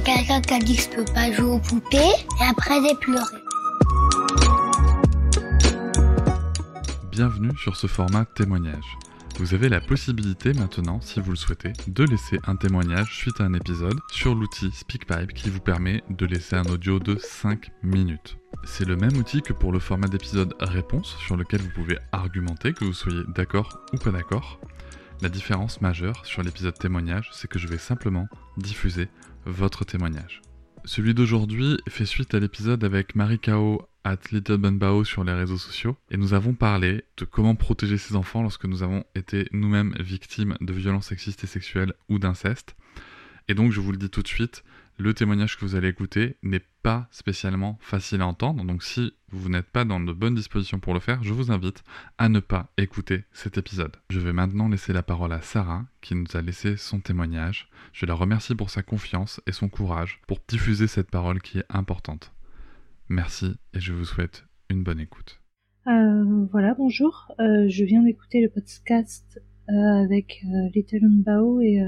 Quelqu'un qui a dit que je peux pas jouer aux poupées et après j'ai pleuré. Bienvenue sur ce format témoignage. Vous avez la possibilité maintenant, si vous le souhaitez, de laisser un témoignage suite à un épisode sur l'outil SpeakPipe qui vous permet de laisser un audio de 5 minutes. C'est le même outil que pour le format d'épisode réponse sur lequel vous pouvez argumenter que vous soyez d'accord ou pas d'accord. La différence majeure sur l'épisode témoignage, c'est que je vais simplement diffuser votre témoignage. Celui d'aujourd'hui fait suite à l'épisode avec Marie Kao at Little Bao sur les réseaux sociaux et nous avons parlé de comment protéger ses enfants lorsque nous avons été nous-mêmes victimes de violences sexistes et sexuelles ou d'inceste. Et donc je vous le dis tout de suite, le témoignage que vous allez écouter n'est pas spécialement facile à entendre, donc si vous n'êtes pas dans de bonnes dispositions pour le faire, je vous invite à ne pas écouter cet épisode. Je vais maintenant laisser la parole à Sarah, qui nous a laissé son témoignage. Je la remercie pour sa confiance et son courage pour diffuser cette parole qui est importante. Merci et je vous souhaite une bonne écoute. Euh, voilà, bonjour. Euh, je viens d'écouter le podcast euh, avec Little Bao et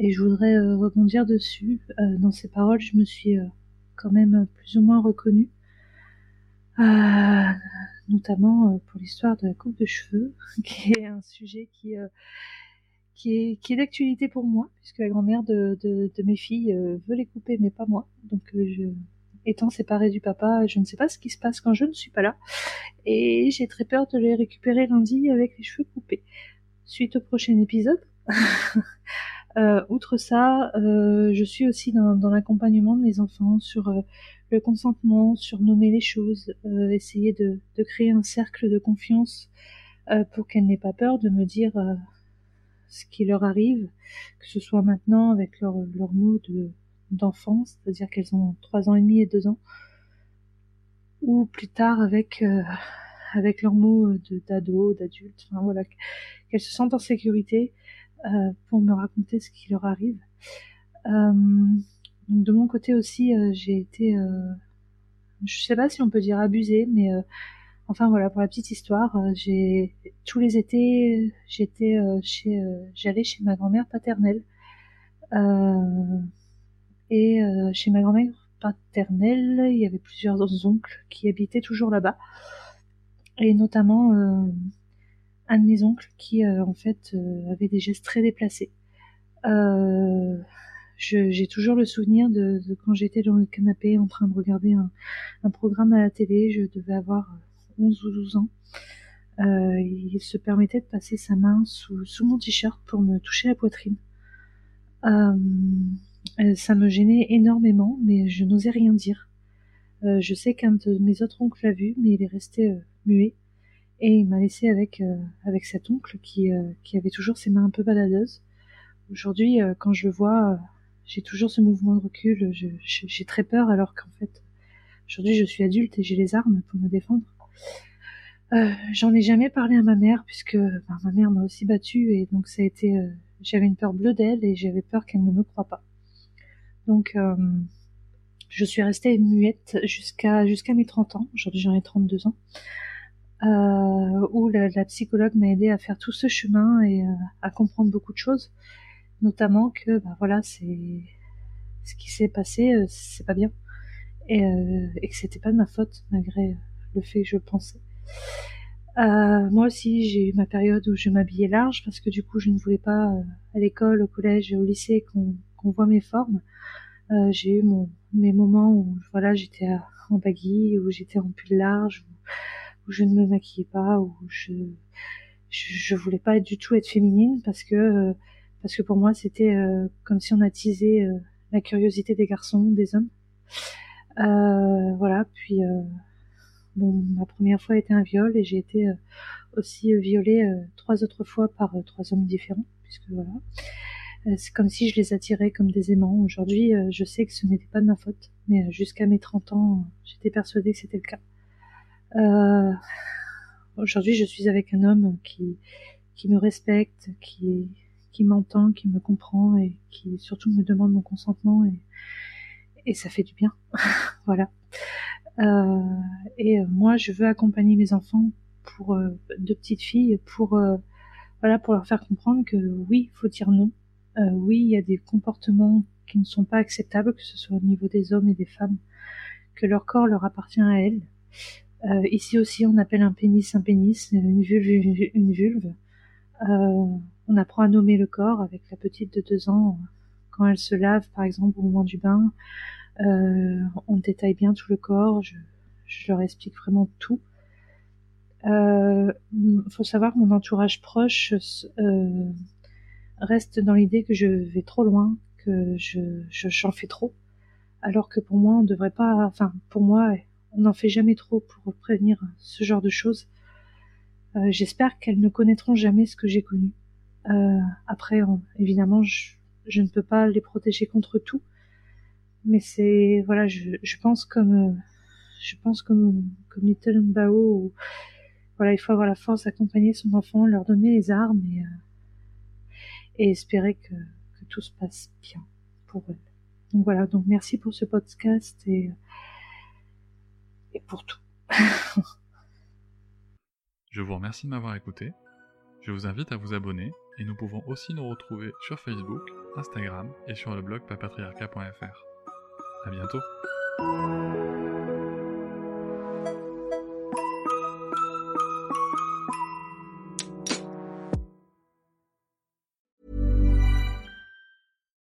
et je voudrais euh, rebondir dessus. Euh, dans ces paroles, je me suis euh, quand même plus ou moins reconnue, notamment pour l'histoire de la coupe de cheveux, qui est un sujet qui est, qui est d'actualité pour moi, puisque la grand-mère de, de, de, mes filles veut les couper, mais pas moi. Donc, je, étant séparée du papa, je ne sais pas ce qui se passe quand je ne suis pas là. Et j'ai très peur de les récupérer lundi avec les cheveux coupés. Suite au prochain épisode. Euh, outre ça, euh, je suis aussi dans, l'accompagnement de mes enfants sur euh, le consentement, sur nommer les choses, essayer de, créer un cercle de confiance pour qu'elles n'aient pas peur de me dire ce qui leur arrive, que ce soit maintenant avec leur, leur mots de, d'enfance, c'est-à-dire qu'elles ont trois ans et demi et deux ans, ou plus tard avec avec leurs mots d'ado, d'adulte, voilà, qu'elles se sentent en sécurité pour me raconter ce qui leur arrive. Euh, de mon côté aussi, euh, j'ai été, je sais pas si on peut dire abusée, mais enfin voilà pour la petite histoire, j'ai tous les étés, j'étais chez, j'allais chez ma grand-mère paternelle. et chez ma grand-mère paternelle, il y avait plusieurs oncles qui habitaient toujours là-bas, et notamment un de mes oncles qui euh, en fait euh, avait des gestes très déplacés. Euh, j'ai toujours le souvenir de, quand j'étais dans le canapé en train de regarder un, programme à la télé, je devais avoir 11 ou 12 ans. il se permettait de passer sa main sous, sous mon t-shirt pour me toucher la poitrine. ça me gênait énormément, mais je n'osais rien dire. je sais qu'un de mes autres oncles l'a vu, mais il est resté muet et il m'a laissé avec euh, avec cet oncle qui euh, qui avait toujours ses mains un peu baladeuses. Aujourd'hui, euh, quand je le vois, j'ai toujours ce mouvement de recul. J'ai très peur alors qu'en fait, aujourd'hui, je suis adulte et j'ai les armes pour me défendre. Euh, J'en ai jamais parlé à ma mère puisque ben, ma mère m'a aussi battue et donc ça a été, j'avais une peur bleue d'elle et j'avais peur qu'elle ne me croie pas. Donc euh, je suis restée muette jusqu'à jusqu'à mes 30 ans. Aujourd'hui j'en ai 32 ans euh, où la, la, psychologue m'a aidé à faire tout ce chemin et euh, à comprendre beaucoup de choses, notamment que bah voilà c'est ce qui s'est passé, euh, c'est pas bien et, euh, et que c'était pas de ma faute malgré le fait que je pensais. moi aussi j'ai eu ma période où je m'habillais large parce que du coup je ne voulais pas à l'école, au collège et au lycée qu'on voit mes formes. j'ai eu mon, mes moments où voilà j'étais en baggy, où j'étais en pull large, où, où je ne me maquillais pas, où je, je, voulais pas du tout être féminine parce que euh, parce que pour moi c'était euh, comme si on attisait euh, la curiosité des garçons, des hommes. voilà, puis bon, ma première fois était un viol et j'ai été aussi violée trois autres fois par trois hommes différents, puisque voilà. C'est comme si je les attirais comme des aimants. Aujourd'hui, je sais que ce n'était pas de ma faute, mais jusqu'à mes 30 ans, j'étais persuadée que c'était le cas. Aujourd'hui, je suis avec un homme qui, qui me respecte, qui, qui m'entend, qui me comprend et qui surtout me demande mon consentement et, et ça fait du bien. voilà. et moi, je veux accompagner mes enfants pour deux petites filles pour voilà pour leur faire comprendre que oui, il faut dire non euh, oui, il y a des comportements qui ne sont pas acceptables, que ce soit au niveau des hommes et des femmes, que leur corps leur appartient à elles. Euh, ici aussi, on appelle un pénis un pénis, une vulve une vulve. Euh, on apprend à nommer le corps avec la petite de deux ans quand elle se lave, par exemple, au moment du bain. on détaille bien tout le corps. Je, je leur explique vraiment tout. Il faut savoir que mon entourage proche reste dans l'idée que je vais trop loin, que je j'en fais trop, alors que pour moi on devrait pas, enfin pour moi on n'en fait jamais trop pour prévenir ce genre de choses. Euh, J'espère qu'elles ne connaîtront jamais ce que j'ai connu. Euh, après, évidemment, je, ne peux pas les protéger contre tout, mais c'est voilà, je, pense comme je pense comme comme Little voilà, il faut avoir la force d'accompagner son enfant, leur donner les armes et euh, espérer que, que, tout se passe bien pour eux. Donc voilà, donc merci pour ce podcast et, et pour tout. Je vous remercie de m'avoir écouté. Je vous invite à vous abonner et nous pouvons aussi nous retrouver sur Facebook, Instagram et sur le blog papatriarca.fr. À bientôt.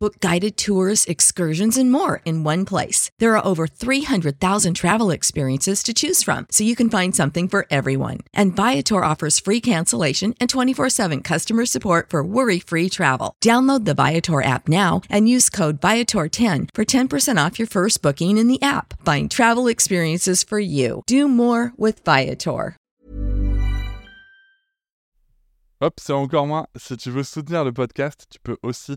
Book guided tours, excursions, and more in one place. There are over 300,000 travel experiences to choose from, so you can find something for everyone. And Viator offers free cancellation and 24 7 customer support for worry free travel. Download the Viator app now and use code Viator10 for 10% off your first booking in the app. Find travel experiences for you. Do more with Viator. Hop, c'est encore moins. Si tu veux soutenir le podcast, tu peux aussi